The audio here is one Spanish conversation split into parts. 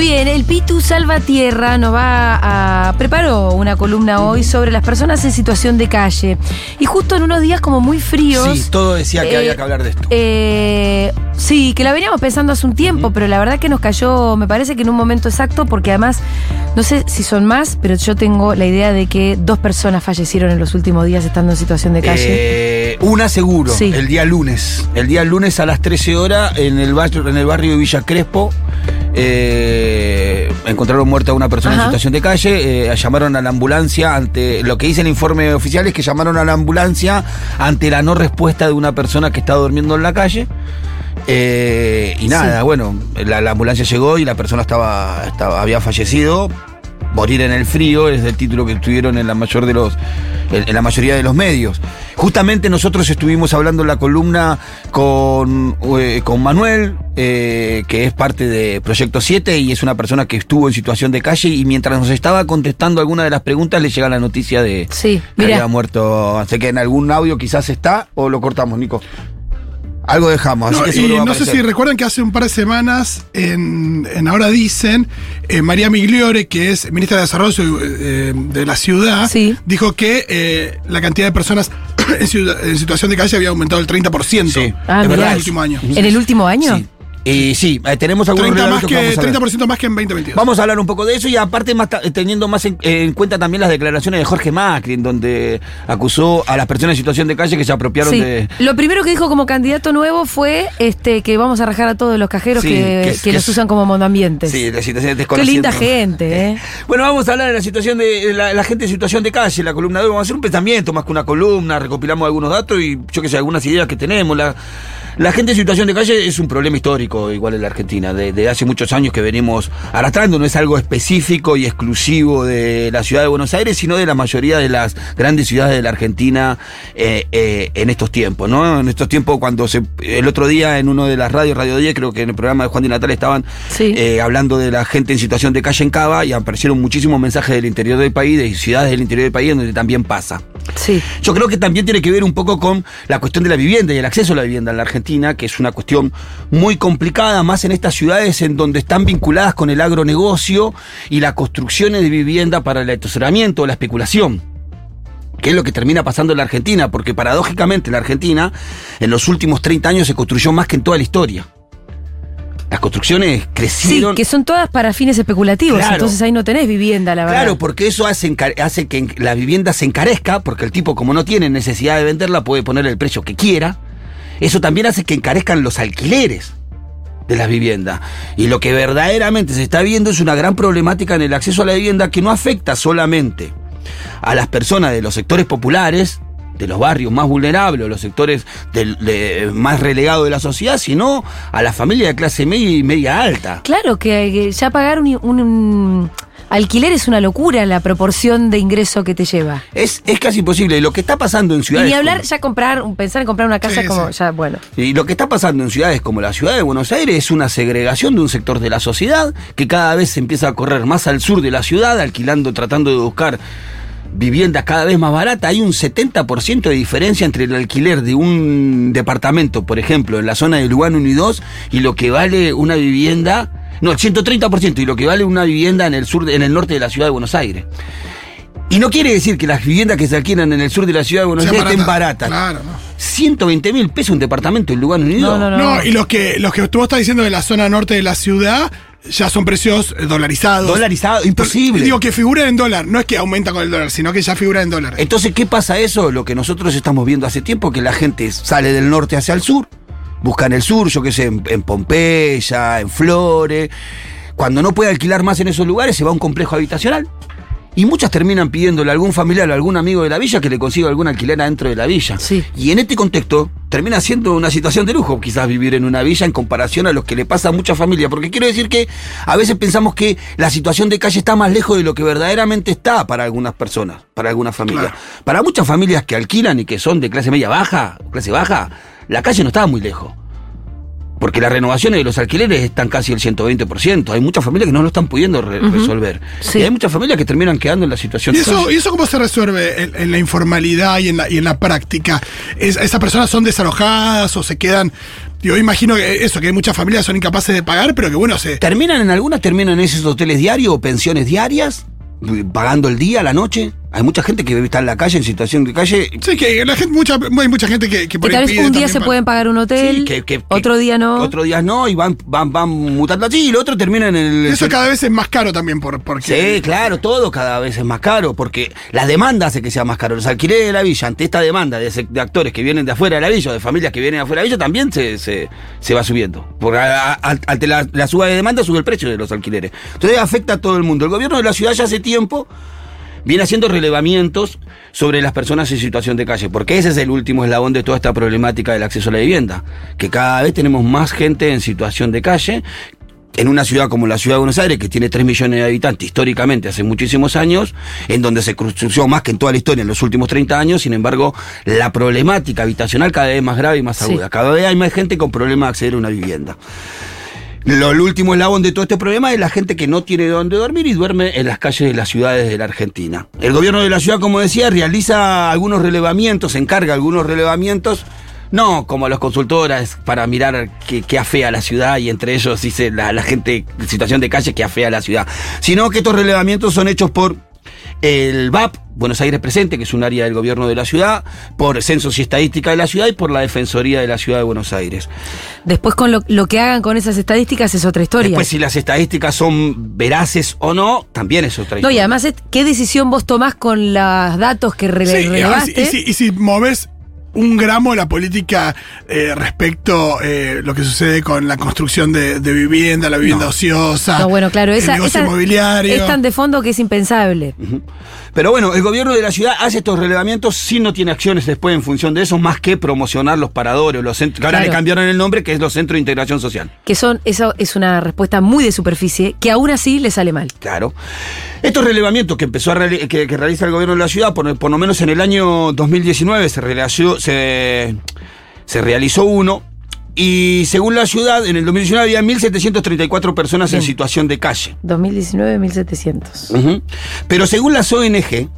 Muy bien, el Pitu Salvatierra nos va a preparó una columna hoy sobre las personas en situación de calle. Y justo en unos días como muy fríos. Sí, todo decía que eh, había que hablar de esto. eh, sí, que la veníamos pensando hace un tiempo, pero la verdad que nos cayó, me parece que en un momento exacto, porque además, no sé si son más, pero yo tengo la idea de que dos personas fallecieron en los últimos días estando en situación de calle. Eh, una seguro, Sí. el día lunes. El día lunes a las 13 horas en el barrio, en el barrio de Villa Crespo. Eh, encontraron muerta a una persona Ajá. en situación de calle. eh, llamaron a la ambulancia ante. Lo que dice el informe oficial es que llamaron a la ambulancia ante la no respuesta de una persona que estaba durmiendo en la calle. Eh, y nada, Sí. bueno, la, la ambulancia llegó y la persona estaba, estaba había fallecido. Morir en el frío es el título que tuvieron en la mayor de los en, en la mayoría de los medios. Justamente nosotros estuvimos hablando en la columna con, eh, con Manuel, eh, que es parte de Proyecto 7 y es una persona que estuvo en situación de calle y mientras nos estaba contestando alguna de las preguntas le llega la noticia de Sí, que había muerto. Así que en algún audio quizás está o lo cortamos, Nico. Algo dejamos, así No, que y sé si recuerdan que hace un par de semanas en, en Ahora Dicen, eh, María Migliore, que es ministra de Desarrollo eh, de la ciudad, Sí. dijo que eh, la cantidad de personas en, ciudad- en situación de calle había aumentado el 30% Sí. Ah, en el último año. ¿En el último año? Sí. Y sí, eh, tenemos algunos 30, más que, vamos a ver. 30% más que en 2022. Vamos a hablar un poco de eso y aparte más ta- teniendo más en, en cuenta también las declaraciones de Jorge Macri, en donde acusó a las personas en situación de calle que se apropiaron Sí. de... Lo primero que dijo como candidato nuevo fue este que vamos a rajar a todos los cajeros Sí, que, que- que que los es- usan como monoambientes. Sí, de situaciones Qué desconocidas. linda gente, ¿eh? Bueno, vamos a hablar de la situación de la, la gente en situación de calle, la columna de hoy. Vamos a hacer un pensamiento más que una columna, recopilamos algunos datos y yo que sé, algunas ideas que tenemos. La, la gente en situación de calle es un problema histórico, igual en la Argentina, de, de hace muchos años que venimos arrastrando. No es algo específico y exclusivo de la ciudad de Buenos Aires, sino de la mayoría de las grandes ciudades de la Argentina eh, eh, en estos tiempos, ¿no? En estos tiempos, cuando se. El otro día en uno de las radios, Radio 10, creo que en el programa de Juan Di Natal estaban Sí. eh, hablando de la gente en situación de calle en Cava y aparecieron muchísimos mensajes del interior del país, de ciudades del interior del país, donde también pasa. Sí. Yo creo que también tiene que ver un poco con la cuestión de la vivienda y el acceso a la vivienda en la Argentina, que es una cuestión muy complicada, más en estas ciudades en donde están vinculadas con el agronegocio y las construcciones de vivienda para el estacionamiento o la especulación que es lo que termina pasando en la Argentina, porque paradójicamente en la Argentina en los últimos 30 años se construyó más que en toda la historia. Las construcciones Sí, crecieron. que son todas para fines especulativos, Claro. entonces ahí no tenés vivienda, la verdad. Claro, porque eso hace, hace que la vivienda se encarezca, porque el tipo como no tiene necesidad de venderla puede poner el precio que quiera. Eso también hace que encarezcan los alquileres de las viviendas. Y lo que verdaderamente se está viendo es una gran problemática en el acceso a la vivienda que no afecta solamente a las personas de los sectores populares, de los barrios más vulnerables, o los sectores del- de- más relegados de la sociedad, sino a la familia de clase media y media alta. Claro que, que ya pagar un, un- un alquiler es una locura la proporción de ingreso que te lleva. Es, es casi imposible. Y lo que está pasando en Y ciudades. ni hablar, como- ya comprar, pensar en comprar una casa Sí, como, sí. ya, bueno. Y lo que está pasando en ciudades como la ciudad de Buenos Aires es una segregación de un sector de la sociedad que cada vez se empieza a correr más al sur de la ciudad, alquilando, tratando de buscar viviendas cada vez más baratas. Hay un 70% de diferencia entre el alquiler de un departamento, por ejemplo, en la zona de Lugano 1 y 2, y lo que vale una vivienda. No, el 130%, y lo que vale una vivienda en el sur, en el norte de la ciudad de Buenos Aires. Y no quiere decir que las viviendas que se alquilan en el sur de la ciudad de Buenos Aires estén baratas. Claro, no. 120 mil pesos un departamento en Lugano Unido. No, no, No, y los que, los que tú estás diciendo de la zona norte de la ciudad ya son precios eh, dolarizados. Dolarizado, imposible. Digo que figuran en dólar, no es que aumenta con el dólar, sino que ya figura en dólar. Entonces, ¿qué pasa eso? Lo que nosotros estamos viendo hace tiempo, que la gente sale del norte hacia el sur, busca en el sur, yo qué sé, en, en Pompeya, en Flores. Cuando no puede alquilar más en esos lugares, se va a un complejo habitacional. Y muchas terminan pidiéndole a algún familiar o algún amigo de la villa que le consiga algún alquiler adentro de la villa. Sí. Y en este contexto, termina siendo una situación de lujo quizás vivir en una villa en comparación a lo que le pasa a mucha familia. Porque quiero decir que a veces pensamos que la situación de calle está más lejos de lo que verdaderamente está para algunas personas, para algunas familias. Claro. Para muchas familias que alquilan y que son de clase media baja, clase baja, la calle no está muy lejos. Porque las renovaciones de los alquileres están casi el 120%. Hay muchas familias que no lo están pudiendo re- resolver. Sí. Y hay muchas familias que terminan quedando en la situación ¿Y de eso. ¿Y eso cómo se resuelve en, en la informalidad y en la, y en la práctica? ¿Es- ¿Esas personas son desalojadas o se quedan.? Yo imagino que eso, que hay muchas familias son incapaces de pagar, pero que bueno, se. Terminan en algunas, terminan en esos hoteles diarios o pensiones diarias, pagando el día, la noche. Hay mucha gente que está en la calle, en situación de calle. Sí, que la gente, mucha, hay mucha gente que, que Que por tal vez un día se para- pueden pagar un hotel, Sí, que- que- que- otro día no. Otros días no, y van, van, van mutando así, y el otro termina en el. Eso cada vez es más caro también, por, porque. Sí, claro, todo cada vez es más caro, porque la demanda hace que sea más caro. Los alquileres de la villa, ante esta demanda de, actores que vienen de afuera de la villa, o de familias que vienen de afuera de la villa, también se, se, se va subiendo. Porque a- a- ante la, la suba de demanda sube el precio de los alquileres. Entonces afecta a todo el mundo. El gobierno de la ciudad ya hace tiempo viene haciendo relevamientos sobre las personas en situación de calle, porque ese es el último eslabón de toda esta problemática del acceso a la vivienda, que cada vez tenemos más gente en situación de calle. En una ciudad como la ciudad de Buenos Aires, que tiene 3 millones de habitantes históricamente hace muchísimos años, en donde se construyó más que en toda la historia en los últimos 30 años, sin embargo, la problemática habitacional cada vez es más grave y más Sí. aguda. Cada vez hay más gente con problemas de acceder a una vivienda. Lo, el último eslabón de todo este problema es la gente que no tiene dónde dormir y duerme en las calles de las ciudades de la Argentina. El gobierno de la ciudad, como decía, realiza algunos relevamientos, encarga algunos relevamientos, no como los consultoras para mirar qué, qué afea la ciudad y entre ellos dice la, la gente en situación de calle que afea la ciudad, sino que estos relevamientos son hechos por el VAP, Buenos Aires Presente, que es un área del gobierno de la ciudad, por Censos y Estadística de la ciudad y por la Defensoría de la ciudad de Buenos Aires. Después con lo, lo que hagan con esas estadísticas es otra historia. Después, si las estadísticas son veraces o no, también es otra no, historia. y además, ¿qué decisión vos tomás con los datos que rele- Sí, y, relevaste? y si, y si moves un gramo la política eh, respecto eh, lo que sucede con la construcción de, de vivienda, la vivienda No. ociosa, no, bueno, claro, el esa, negocio esa inmobiliario. es tan de fondo que es impensable. Pero bueno, el gobierno de la ciudad hace estos relevamientos si no tiene acciones después en función de eso, más que promocionar los paradores, los centros, que ahora le cambiaron el nombre, que es los centros de integración social. Que son, eso es una respuesta muy de superficie, que aún así le sale mal. Claro. Estos relevamientos que empezó a reali- que, que realiza el gobierno de la ciudad, por, por lo menos en el año 2019 se realizó, se, se realizó uno. Y según la ciudad, en el 2019 había 1.734 personas en situación de calle. 2019, 1700. Ujú. Pero según las ONG,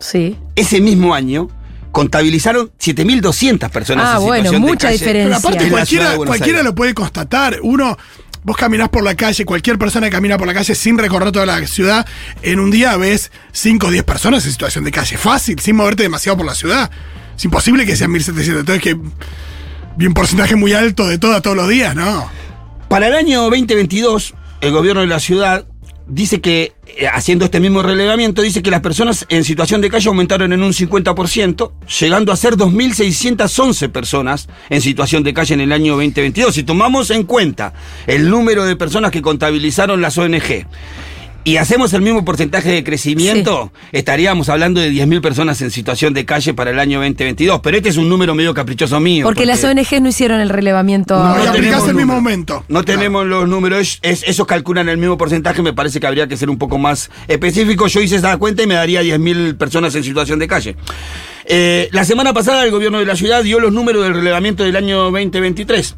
Sí. ese mismo año contabilizaron 7.200 personas Ah, en bueno, situación de mucha calle diferencia. Pero aparte cualquiera, de cualquiera lo puede constatar. Uno, vos caminás por la calle, cualquier persona que camina por la calle sin recorrer toda la ciudad, en un día ves 5 o 10 personas en situación de calle. Fácil, sin moverte demasiado por la ciudad. Es imposible que sean 1700. Entonces que vi un porcentaje muy alto de todo todos los días, ¿no? Para el año 2022, el gobierno de la ciudad dice que, eh, haciendo este mismo relevamiento, dice que las personas en situación de calle aumentaron en un 50%, llegando a ser 2.611 personas en situación de calle en el año 2022. Si tomamos en cuenta el número de personas que contabilizaron las ONG, y hacemos el mismo porcentaje de crecimiento, estaríamos hablando de 10.000 personas en situación de calle para el año 2022. Pero este es un número medio caprichoso mío. Porque, las ONG no hicieron el relevamiento. No, y no aplicás el mismo número. aumento. No Claro. tenemos los números, es- esos calculan el mismo porcentaje, me parece que habría que ser un poco más específico. Yo hice esa cuenta y me daría 10.000 personas en situación de calle. Eh, la semana pasada el gobierno de la ciudad dio los números del relevamiento del año 2023.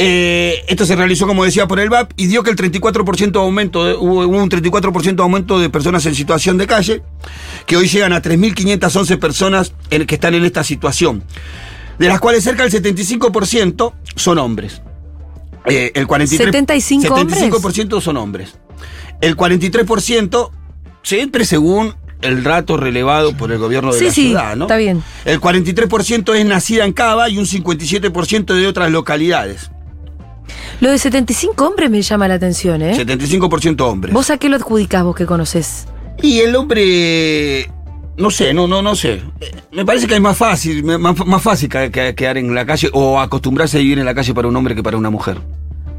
Eh, esto se realizó, como decía, por el VAP y dio que el 34% de aumento, de- hubo, un 34% de aumento de personas en situación de calle, que hoy llegan a 3.511 personas en, que están en esta situación, de las cuales cerca del 75% son hombres. Eh, el 43, 75 hombres. 75% son hombres. El 43% siempre según el dato relevado por el gobierno de Sí, la sí, ciudad, ¿no? está bien. El 43% es nacida en Cava y un 57% de otras localidades. Lo de 75 hombres me llama la atención, ¿eh? 75% hombres. ¿Vos a qué lo adjudicás vos que conocés? Y el hombre, no sé, no, no, no sé. Me parece que es más fácil, más, más fácil que- que- quedar en la calle o acostumbrarse a vivir en la calle para un hombre que para una mujer.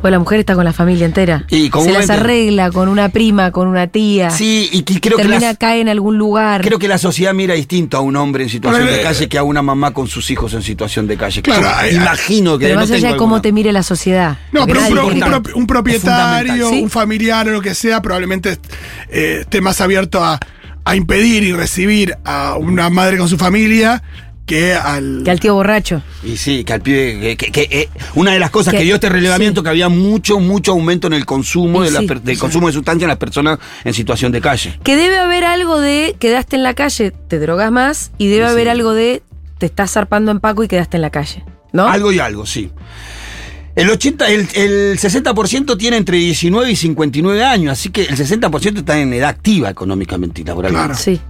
Pues la mujer está con la familia entera. Y Se las arregla con una prima, con una tía. Sí, y creo que Termina, las- cae en algún lugar. Creo que la sociedad mira distinto a un hombre en situación de eh, calle que a una mamá con sus hijos en situación de calle. Claro, imagino que Pero no más allá de cómo alguna- te mire la sociedad. No, pero un, nadie pro- un quiere- pro- un propietario, un familiar o lo que sea, probablemente eh, esté más abierto a, a impedir y recibir a una madre con su familia que al. Que al tío borracho. Y sí, que al pibe. Que, que- que, eh, una de las cosas que, Que- dio este relevamiento sí. que había mucho, mucho aumento en el consumo, Y de la sí. per- del consumo de sustancias en las personas en situación de calle. Que debe haber algo de quedaste en la calle, te drogas más, y debe haber sí. algo de te estás zarpando en Paco y quedaste en la calle. ¿No? Algo y algo, sí. El, 80, el, el 60% tiene entre 19 y 59 años, así que el 60% está en edad activa económicamente y laboralmente. Claro. Sí.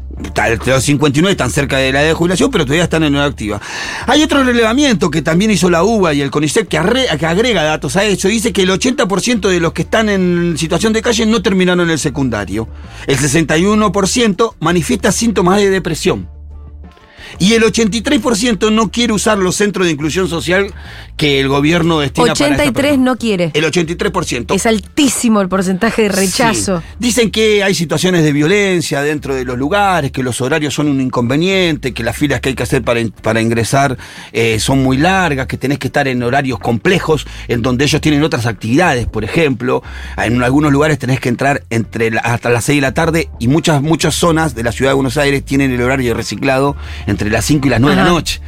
Los 59 están cerca de la edad de jubilación, pero todavía están en edad activa. Hay otro relevamiento que también hizo la UBA y el CONICET que, que agrega datos a eso. Dice que el 80% de los que están en situación de calle no terminaron el secundario. El 61% manifiesta síntomas de depresión. Y el 83% no quiere usar los centros de inclusión social que el gobierno destina para esta 83 persona. no quiere. El 83%. Es altísimo el porcentaje de rechazo. Sí. Dicen que hay situaciones de violencia dentro de los lugares, que los horarios son un inconveniente, que las filas que hay que hacer para, para ingresar eh, son muy largas, que tenés que estar en horarios complejos, en donde ellos tienen otras actividades, por ejemplo. En algunos lugares tenés que entrar entre la- hasta las 6 de la tarde y muchas, muchas zonas de la ciudad de Buenos Aires tienen el horario reciclado entre las 5 y las 9 de la noche.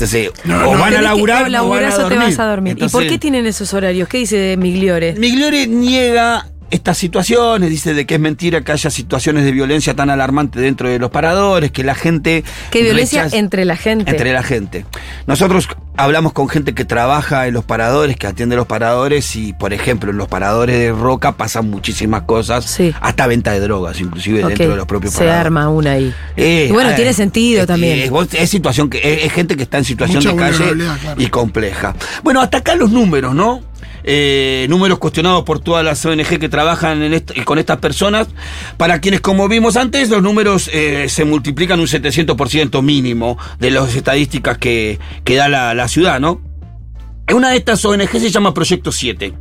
Entonces, No, o no. van a que- laburar o o van a te vas a dormir. ¿Y por qué tienen esos horarios? ¿Qué dice Migliore? Migliore niega estas situaciones, dice de que es mentira que haya situaciones de violencia tan alarmantes dentro de los paradores, que la gente... Que violencia entre la gente. Entre la gente. Nosotros hablamos con gente que trabaja en los paradores, que atiende los paradores y, por ejemplo, en los paradores de Roca pasan muchísimas cosas, Sí. hasta venta de drogas, inclusive dentro de los propios Se paradores. arma una ahí. Eh, y bueno, eh, tiene sentido es- también. Es, situación que es, es gente que está en situación Mucha de calle claro. y compleja. Bueno, hasta acá los números, ¿no? Eh, números cuestionados por todas las ONG que trabajan en est- con estas personas. Para quienes, como vimos antes, los números eh, se multiplican un 700% mínimo de las estadísticas que, que da la, la ciudad, ¿no? Una de estas ONG se llama Proyecto 7.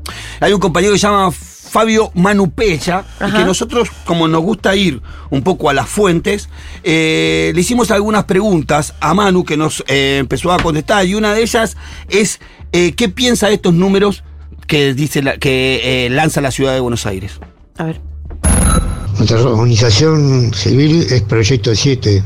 Hay un compañero que se llama Fabio Manupella, y que nosotros, como nos gusta ir un poco a las fuentes, eh, le hicimos algunas preguntas a Manu que nos eh, empezó a contestar, y una de ellas es eh, ¿qué piensa de estos números que dice la- que eh, lanza la ciudad de Buenos Aires? A ver. Nuestra organización civil es Proyecto 7,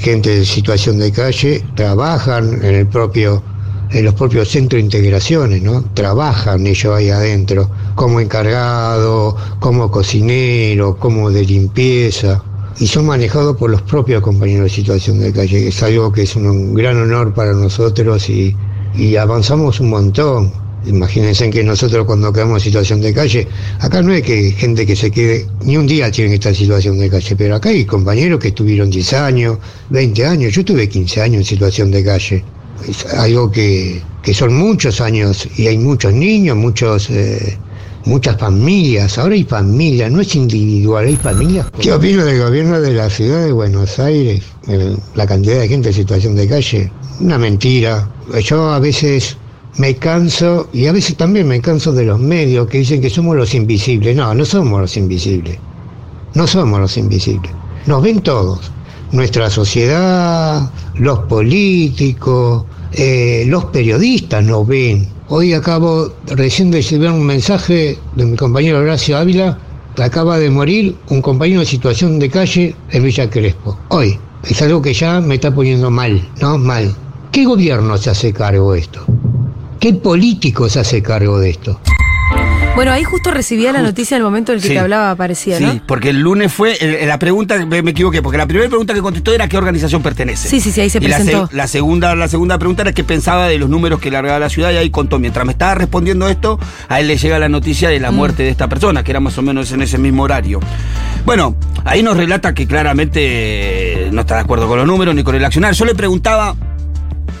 gente de situación de calle, trabajan en el propio en los propios centros de integraciones, ¿no? Trabajan ellos ahí adentro, como encargado, como cocinero, como de limpieza, y son manejados por los propios compañeros de situación de calle. Es algo que es un, un gran honor para nosotros y, y avanzamos un montón. Imagínense que nosotros cuando quedamos en situación de calle, acá no hay que gente que se quede, ni un día tiene que estar en situación de calle, pero acá hay compañeros que estuvieron 10 años, 20 años, yo tuve 15 años en situación de calle. Es algo que, que son muchos años y hay muchos niños, muchos... eh, muchas familias, ahora hay familias, no es individual, hay familias. ¿Qué opino del gobierno de la ciudad de Buenos Aires? La cantidad de gente en situación de calle, una mentira. Yo a veces me canso y a veces también me canso de los medios que dicen que somos los invisibles. No, no somos los invisibles. No somos los invisibles. Nos ven todos. Nuestra sociedad, los políticos, eh, los periodistas nos ven. Hoy acabo recién de recibir un mensaje de mi compañero Horacio Ávila, que acaba de morir un compañero en situación de calle en Villa Crespo. Hoy. Es algo que ya me está poniendo mal, ¿no? Mal. ¿Qué gobierno se hace cargo de esto? ¿Qué político se hace cargo de esto? Bueno, ahí justo recibía la noticia en el momento en el que Sí. te hablaba, parecía, Sí, ¿no? porque el lunes fue la pregunta, me, me equivoqué, porque la primera pregunta que contestó era a qué organización pertenece. Sí, sí, sí, ahí se y la, presentó. la segunda, la segunda pregunta era qué pensaba de los números que largaba la ciudad y ahí contó. Mientras me estaba respondiendo esto, a él le llega la noticia de la Mm. muerte de esta persona, que era más o menos en ese mismo horario. Bueno, ahí nos relata que claramente no está de acuerdo con los números ni con el accionar. Yo le preguntaba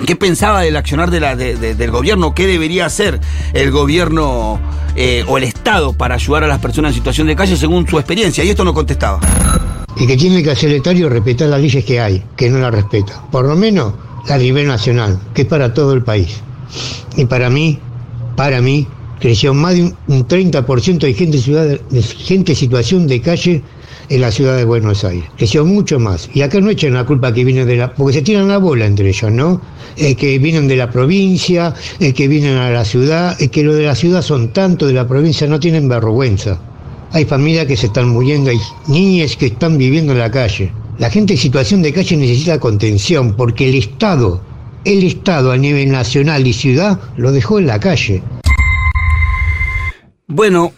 ¿Qué pensaba del accionar del gobierno? ¿Qué debería hacer el gobierno eh, o el Estado para ayudar a las personas en situación de calle según su experiencia? Y esto no contestaba. y que tiene que hacer el Estadio respetar las leyes que hay, que no las respeta. Por lo menos la nivel nacional, que es para todo el país. Y para mí, para mí, creció más de un, un 30% de gente, de gente en situación de calle en la ciudad de Buenos Aires. Creció mucho más. Y acá no echan la culpa que viene de la... porque se tiran la bola entre ellos, ¿no? Es que vienen de la provincia, es que vienen a la ciudad, es que lo de la ciudad son tanto de la provincia, no tienen vergüenza. Hay familias que se están muriendo, hay niñas que están viviendo en la calle. La gente en situación de calle necesita contención porque el Estado, el Estado a nivel nacional y ciudad lo dejó en la calle. Bueno,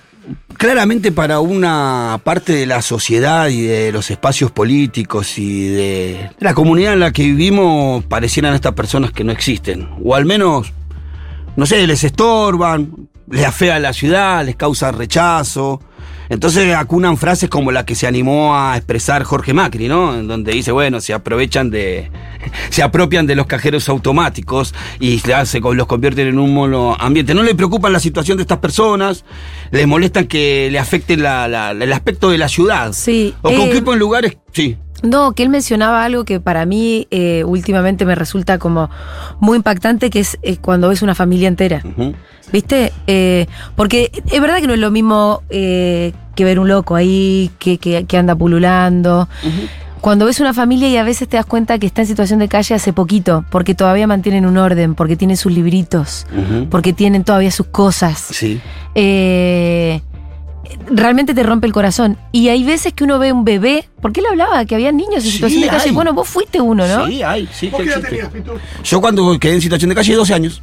claramente para una parte de la sociedad y de los espacios políticos y de la comunidad en la que vivimos parecieran estas personas que no existen. O al menos, no sé, les estorban, les afea la ciudad, les causa rechazo. Entonces acunan frases como la que se animó a expresar Jorge Macri, ¿no? En donde dice, bueno, se aprovechan de. se apropian de los cajeros automáticos y se los convierten en un mono ambiente. No le preocupan la situación de estas personas, les molestan que le afecte la- la- el aspecto de la ciudad. Sí, O que eh, ocupen lugares. Sí. No, que él mencionaba algo que para mí eh, últimamente me resulta como muy impactante, que es eh, cuando ves una familia entera. ¿Viste? Eh, porque es verdad que no es lo mismo eh, que ver un loco ahí que, que- que anda pululando. Cuando ves una familia y a veces te das cuenta que está en situación de calle hace poquito, porque todavía mantienen un orden, porque tienen sus libritos, porque tienen todavía sus cosas. Sí. Eh, realmente te rompe el corazón. Y hay veces que uno ve un bebé, porque él hablaba que había niños en Sí, situación de calle. hay. Bueno, vos fuiste uno, ¿no? Sí, hay, sí. ¿Vos que qué edad tenías, Pitu? Yo cuando quedé en situación de calle, 12 años.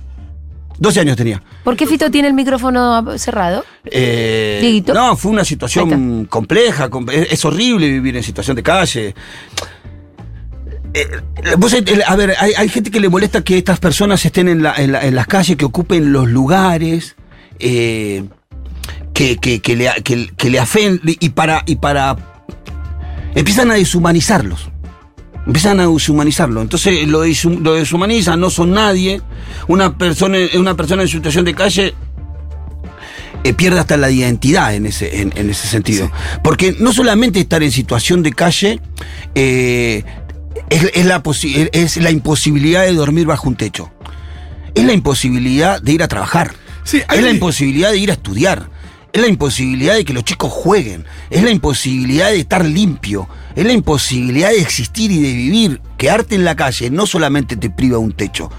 12 años tenía. ¿Por qué Fito tiene el micrófono cerrado? Eh, no, fue una situación compleja, com- es, horrible vivir en situación de calle. Eh, vos, eh, a ver, hay, hay gente que le molesta que estas personas estén en, la- en la- en las calles, que ocupen los lugares, eh, que, que- que le, que, le y para, y para. empiezan a deshumanizarlos. Empiezan a deshumanizarlo. Entonces lo, lo deshumanizan, no son nadie. Una persona, una persona en situación de calle eh, pierde hasta la identidad en ese, en, en ese sentido. Porque no solamente estar en situación de calle eh, es, es la posi- es la imposibilidad de dormir bajo un techo. Es la imposibilidad de ir a trabajar. Sí, hay es la imposibilidad de ir a estudiar. Es la imposibilidad de que los chicos jueguen. Es la imposibilidad de estar limpio. Es la imposibilidad de existir y de vivir. Quedarte en la calle no solamente te priva un techo.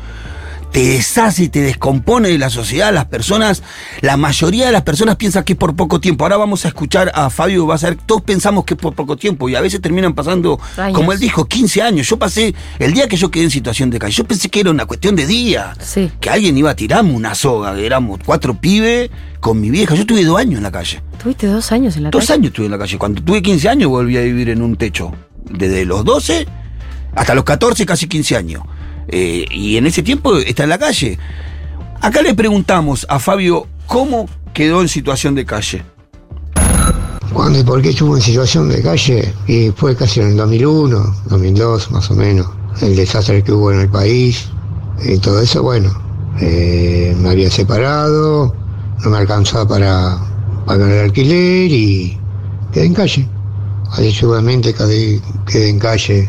Te deshace y te descompone de la sociedad. Las personas, la mayoría de las personas piensan que es por poco tiempo. Ahora vamos a escuchar a Fabio, vas a ver, todos pensamos que es por poco tiempo y a veces terminan pasando, Años. como él dijo, 15 años. Yo pasé, el día que yo quedé en situación de calle, yo pensé que era una cuestión de día Sí. que alguien iba a tirarme una soga, que éramos cuatro pibes con mi vieja. Yo tuve dos años en la calle. Tuviste dos años en la Dos calle. años estuve en la calle. Cuando tuve 15 años volví a vivir en un techo. Desde los 12 hasta los 14, casi 15 años. Eh, y en ese tiempo está en la calle. Acá le preguntamos a Fabio cómo quedó en situación de calle. ¿Cuándo y por qué estuvo en situación de calle? Y fue casi en el 2001, 2002 más o menos. El desastre que hubo en el país y todo eso, bueno. eh, me había separado, no me alcanzaba para pagar el alquiler y quedé en calle. Así seguramente quedé, quedé en calle,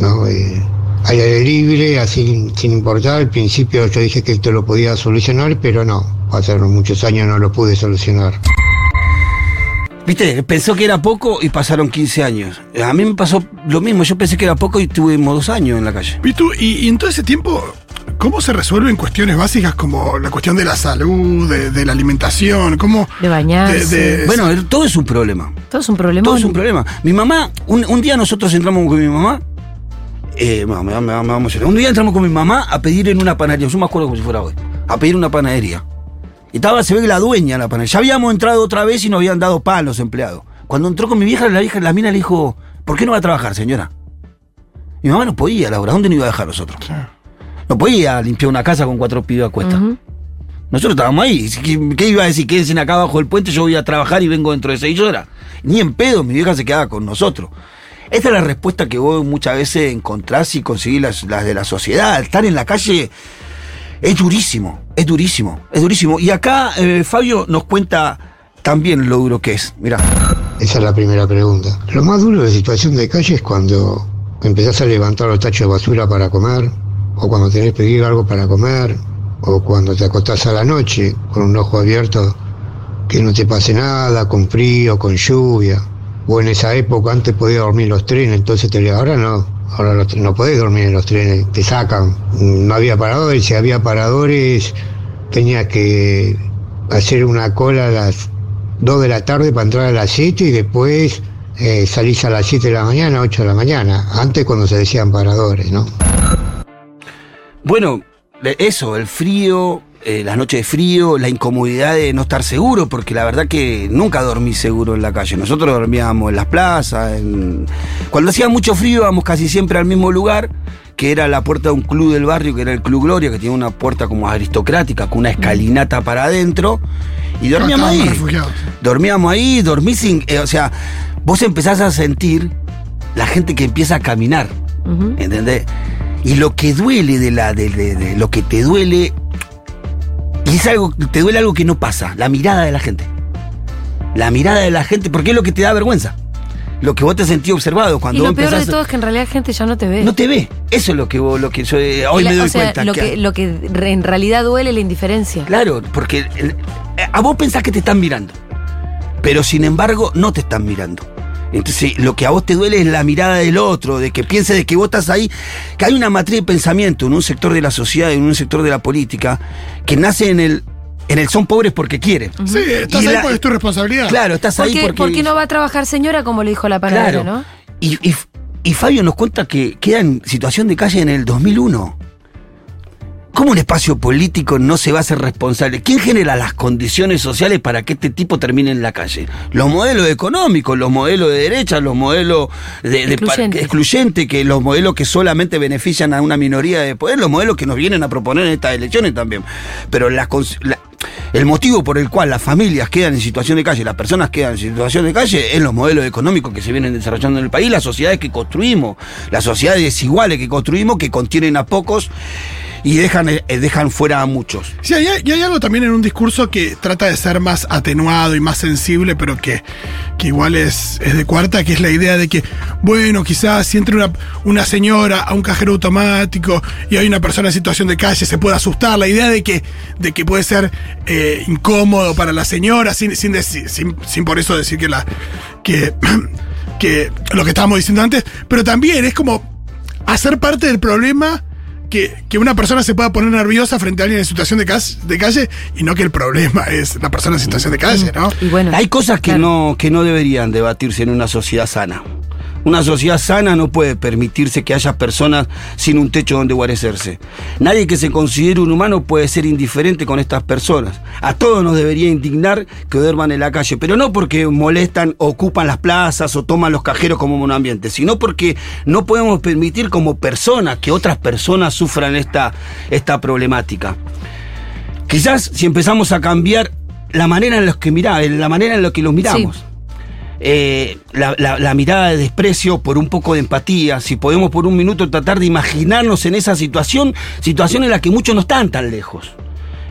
¿no? Eh, al aire libre, así sin importar. Al principio yo dije que esto lo podía solucionar, pero no. Pasaron muchos años no lo pude solucionar. Viste, pensó que era poco y pasaron 15 años. A mí me pasó lo mismo. Yo pensé que era poco y tuvimos dos años en la calle. Y, y en todo ese tiempo, ¿cómo se resuelven cuestiones básicas como la cuestión de la salud, de, de la alimentación? ¿Cómo, De bañarse. de- de- Bueno, todo es un problema. Todo es un problema. Todo es un problema. Mi mamá, un, un día nosotros entramos con mi mamá. Eh, me, me- me- me. Un día entramos con mi mamá a pedir en una panadería. Yo me acuerdo como si fuera hoy. A pedir una panadería. Y estaba, se ve que la dueña de la panadería. Ya habíamos entrado otra vez y nos habían dado pan los empleados. Cuando entró con mi vieja, la vieja, la mina le dijo, ¿por qué no va a trabajar, señora? Mi mamá no podía, Laura. ¿Dónde nos iba a dejar nosotros? No podía limpiar una casa con cuatro pibes a cuesta. Nosotros estábamos ahí. ¿Qué, qué iba a decir? Quédense acá abajo del puente, yo voy a trabajar y vengo dentro de seis horas. Ni en pedo, mi vieja se quedaba con nosotros. Esta es la respuesta que vos muchas veces encontrás y conseguís las, de la sociedad. Estar en la calle es durísimo, es durísimo, es durísimo. Y acá eh, Fabio nos cuenta también lo duro que es. Mirá. Esa es la primera pregunta. Lo más duro de situación de calle es cuando empezás a levantar los tachos de basura para comer, o cuando tenés que pedir algo para comer, o cuando te acostás a la noche con un ojo abierto, que no te pase nada, con frío, con lluvia. O en esa época antes podías dormir los trenes, entonces te ahora no, ahora no, no podés dormir en los trenes, te sacan. No había paradores, si había paradores tenías que hacer una cola a las 2 de la tarde para entrar a las 7 y después eh, salís a las 7 de la mañana, 8 de la mañana, antes cuando se decían paradores, ¿no? Bueno, eso, el frío, eh, las noches de frío, la incomodidad de no estar seguro, porque la verdad que nunca dormí seguro en la calle. Nosotros dormíamos en las plazas, en- cuando hacía mucho frío íbamos casi siempre al mismo lugar, que era la puerta de un club del barrio, que era el Club Gloria, que tiene una puerta como aristocrática, con una escalinata para adentro, y dormíamos ahí. refugiados. Dormíamos ahí, dormí sin. eh, o sea, vos empezás a sentir la gente que empieza a caminar. ¿Entendés? Y lo que duele de la. de, de- de lo que te duele. Y es algo. Te duele algo que no pasa. La mirada de la gente. La mirada de la gente, porque es lo que te da vergüenza. Lo que vos te sentís observado cuando Y lo vos peor de empezás- todo es que en realidad gente ya no te ve. No te ve. Eso es lo que vos, lo que yo eh, hoy La- me doy o sea, cuenta. Lo que- que, lo que en realidad duele es la indiferencia. Claro, porque el- a vos pensás que te están mirando, pero sin embargo no te están mirando. Entonces, lo que a vos te duele es la mirada del otro, de que piense de que vos estás ahí, que hay una matriz de pensamiento en un sector de la sociedad, en un sector de la política, que nace en el, en el son pobres porque quieren. Sí, estás Y ahí la- porque es tu responsabilidad. Claro, estás ¿Por ahí porque... por qué no va a trabajar señora como le dijo la panadera, Claro. no? Y, y- y Fabio nos cuenta que queda en situación de calle en el 2001. ¿Cómo un espacio político no se va a hacer responsable? ¿Quién genera las condiciones sociales para que este tipo termine en la calle? Los modelos económicos, los modelos de derecha, los modelos de, de- Excluyente. excluyente, que los modelos que solamente benefician a una minoría de poder, los modelos que nos vienen a proponer en estas elecciones también. Pero las cons- la- el motivo por el cual las familias quedan en situación de calle, las personas quedan en situación de calle, es los modelos económicos que se vienen desarrollando en el país, las sociedades que construimos, las sociedades desiguales que construimos, que contienen a pocos y dejan, eh, dejan fuera a muchos. Sí, hay, hay algo también en un discurso que trata de ser más atenuado y más sensible, pero que, que igual es, es de cuarta, que es la idea de que, bueno, quizás si entra una, una señora a un cajero automático y hay una persona en situación de calle, se puede asustar. La idea de que, de que puede ser eh, incómodo para la señora, sin, sin, decir- sin, sin por eso decir que la. que, que lo que estábamos diciendo antes, pero también es como hacer parte del problema que, que una persona se pueda poner nerviosa frente a alguien en situación de, cas- de calle y no que el problema es la persona en situación de calle, ¿no? Y bueno. Hay cosas que, claro. no, que no deberían debatirse en una sociedad sana. Una sociedad sana no puede permitirse que haya personas sin un techo donde guarecerse. Nadie que se considere un humano puede ser indiferente con estas personas. A todos nos debería indignar que duerman en la calle, pero no porque molestan, ocupan las plazas o toman los cajeros como un ambiente, sino porque no podemos permitir como personas que otras personas sufran esta, esta problemática. Quizás si empezamos a cambiar la manera en la que mira, la manera en la que los miramos. Eh, la, la- la mirada de desprecio por un poco de empatía, si podemos por un minuto tratar de imaginarnos en esa situación, situación en la que muchos no están tan lejos.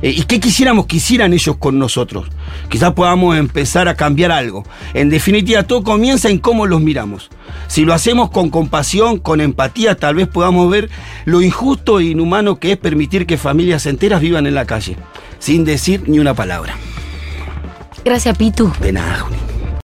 Eh, ¿Y qué quisiéramos que hicieran ellos con nosotros? Quizás podamos empezar a cambiar algo. En definitiva, todo comienza en cómo los miramos. Si lo hacemos con compasión, con empatía, tal vez podamos ver lo injusto e inhumano que es permitir que familias enteras vivan en la calle, sin decir ni una palabra. Gracias, Pitu. De nada, Juli.